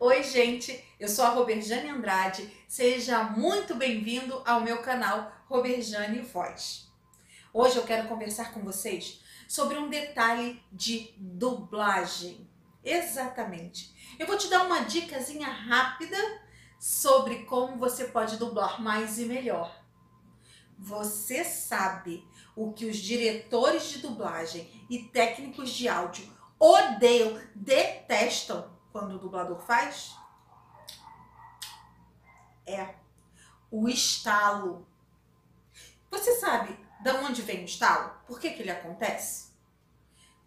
Oi, gente, eu sou a Roberjane Andrade. Seja muito bem-vindo ao meu canal Roberjane Voz. Hoje eu quero conversar com vocês sobre um detalhe de dublagem. Exatamente. Eu vou te dar uma dicasinha rápida sobre como você pode dublar mais e melhor. Você sabe o que os diretores de dublagem e técnicos de áudio odeiam, detestam quando o dublador faz? É o estalo. Você sabe de onde vem o estalo? Por que, que ele acontece?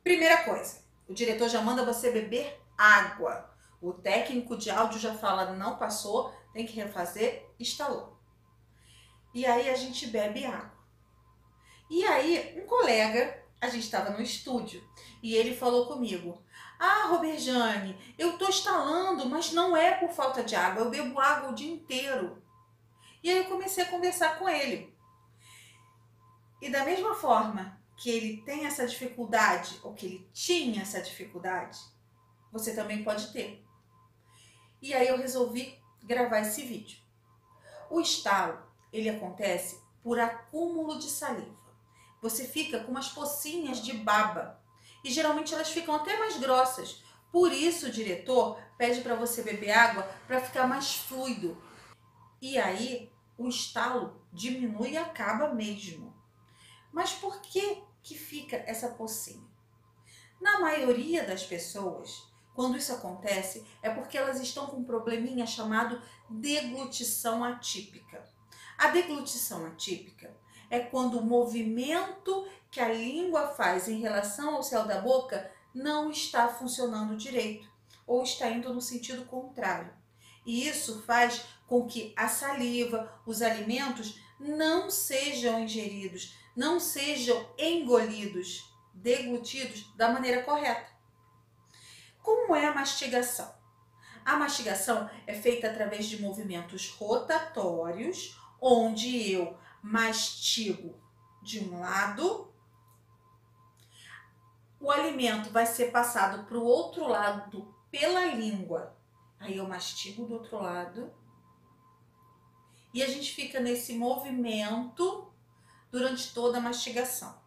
Primeira coisa, o diretor já manda você beber água. O técnico de áudio já fala, não passou, tem que refazer, instalou. E aí a gente bebe água. E aí, um colega, a gente estava no estúdio, e ele falou comigo: Ah, Roberjane, eu tô instalando, mas não é por falta de água, eu bebo água o dia inteiro. E aí eu comecei a conversar com ele. E da mesma forma que ele tem essa dificuldade, ou que ele tinha essa dificuldade, você também pode ter. E aí eu resolvi gravar esse vídeo. O estalo, ele acontece por acúmulo de saliva. Você fica com umas pocinhas de baba e geralmente elas ficam até mais grossas. Por isso o diretor pede para você beber água para ficar mais fluido. E aí o estalo diminui e acaba mesmo. Mas por que que fica essa pocinha? Na maioria das pessoas, quando isso acontece, é porque elas estão com um probleminha chamado deglutição atípica. A deglutição atípica é quando o movimento que a língua faz em relação ao céu da boca não está funcionando direito ou está indo no sentido contrário. E isso faz com que a saliva, os alimentos não sejam ingeridos, não sejam engolidos, deglutidos da maneira correta. Como é a mastigação? A mastigação é feita através de movimentos rotatórios, onde eu mastigo de um lado, o alimento vai ser passado para o outro lado pela língua. Aí eu mastigo do outro lado. E a gente fica nesse movimento durante toda a mastigação.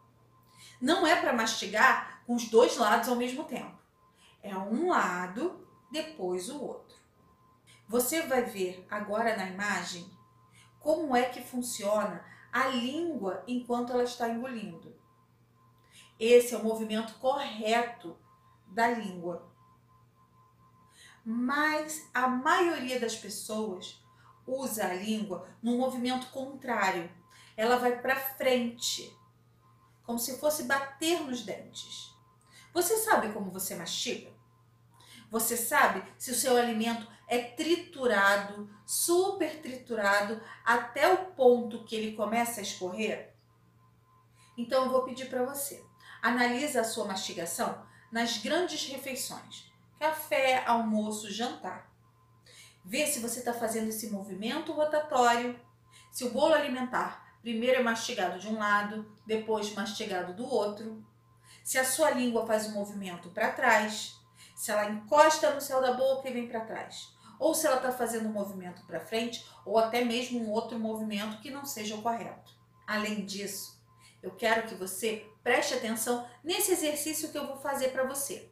Não é para mastigar com os dois lados ao mesmo tempo. É um lado, depois o outro. Você vai ver agora na imagem como é que funciona a língua enquanto ela está engolindo. Esse é o movimento correto da língua. Mas a maioria das pessoas usa a língua no movimento contrário. Ela vai para frente, como se fosse bater nos dentes. Você sabe como você mastiga? Você sabe se o seu alimento é triturado, super triturado, até o ponto que ele começa a escorrer? Então eu vou pedir para você, analisa a sua mastigação nas grandes refeições, café, almoço, jantar. Vê se você está fazendo esse movimento rotatório, se o bolo alimentar primeiro é mastigado de um lado, depois mastigado do outro, se a sua língua faz um movimento para trás, se ela encosta no céu da boca e vem para trás, ou se ela está fazendo um movimento para frente, ou até mesmo um outro movimento que não seja o correto. Além disso, eu quero que você preste atenção nesse exercício que eu vou fazer para você.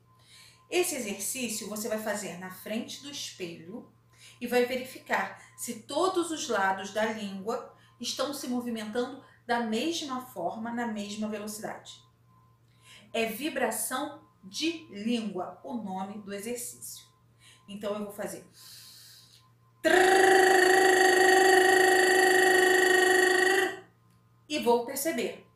Esse exercício você vai fazer na frente do espelho e vai verificar se todos os lados da língua estão se movimentando da mesma forma, na mesma velocidade. É vibração de língua, o nome do exercício. Então eu vou fazer. E vou perceber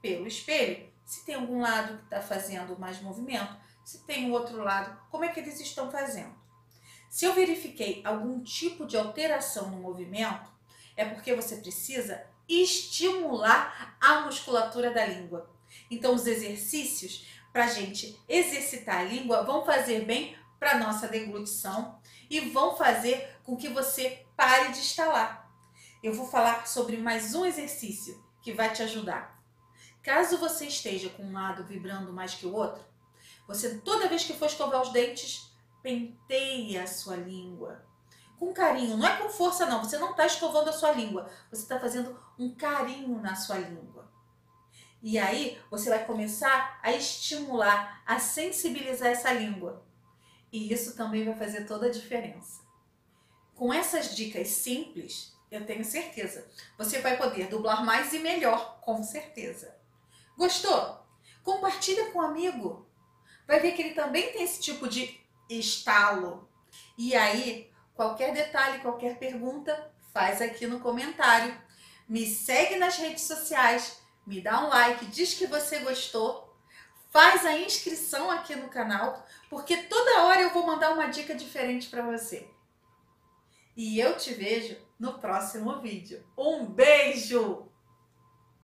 pelo espelho se tem algum lado que está fazendo mais movimento, se tem o outro lado, como é que eles estão fazendo. Se eu verifiquei algum tipo de alteração no movimento, é porque você precisa estimular a musculatura da língua. Então, os exercícios para a gente exercitar a língua vão fazer bem para nossa deglutição e vão fazer com que você pare de estalar. Eu vou falar sobre mais um exercício que vai te ajudar. Caso você esteja com um lado vibrando mais que o outro, você toda vez que for escovar os dentes, penteie a sua língua. Com carinho, não é com força não, você não está escovando a sua língua, você está fazendo um carinho na sua língua. E aí você vai começar a estimular, a sensibilizar essa língua. E isso também vai fazer toda a diferença. Com essas dicas simples, eu tenho certeza, você vai poder dublar mais e melhor, com certeza. Gostou? Compartilha com um amigo. Vai ver que ele também tem esse tipo de estalo. E aí, qualquer detalhe, qualquer pergunta, faz aqui no comentário. Me segue nas redes sociais, me dá um like, diz que você gostou, faz a inscrição aqui no canal, porque toda hora eu vou mandar uma dica diferente para você. E eu te vejo no próximo vídeo. Um beijo!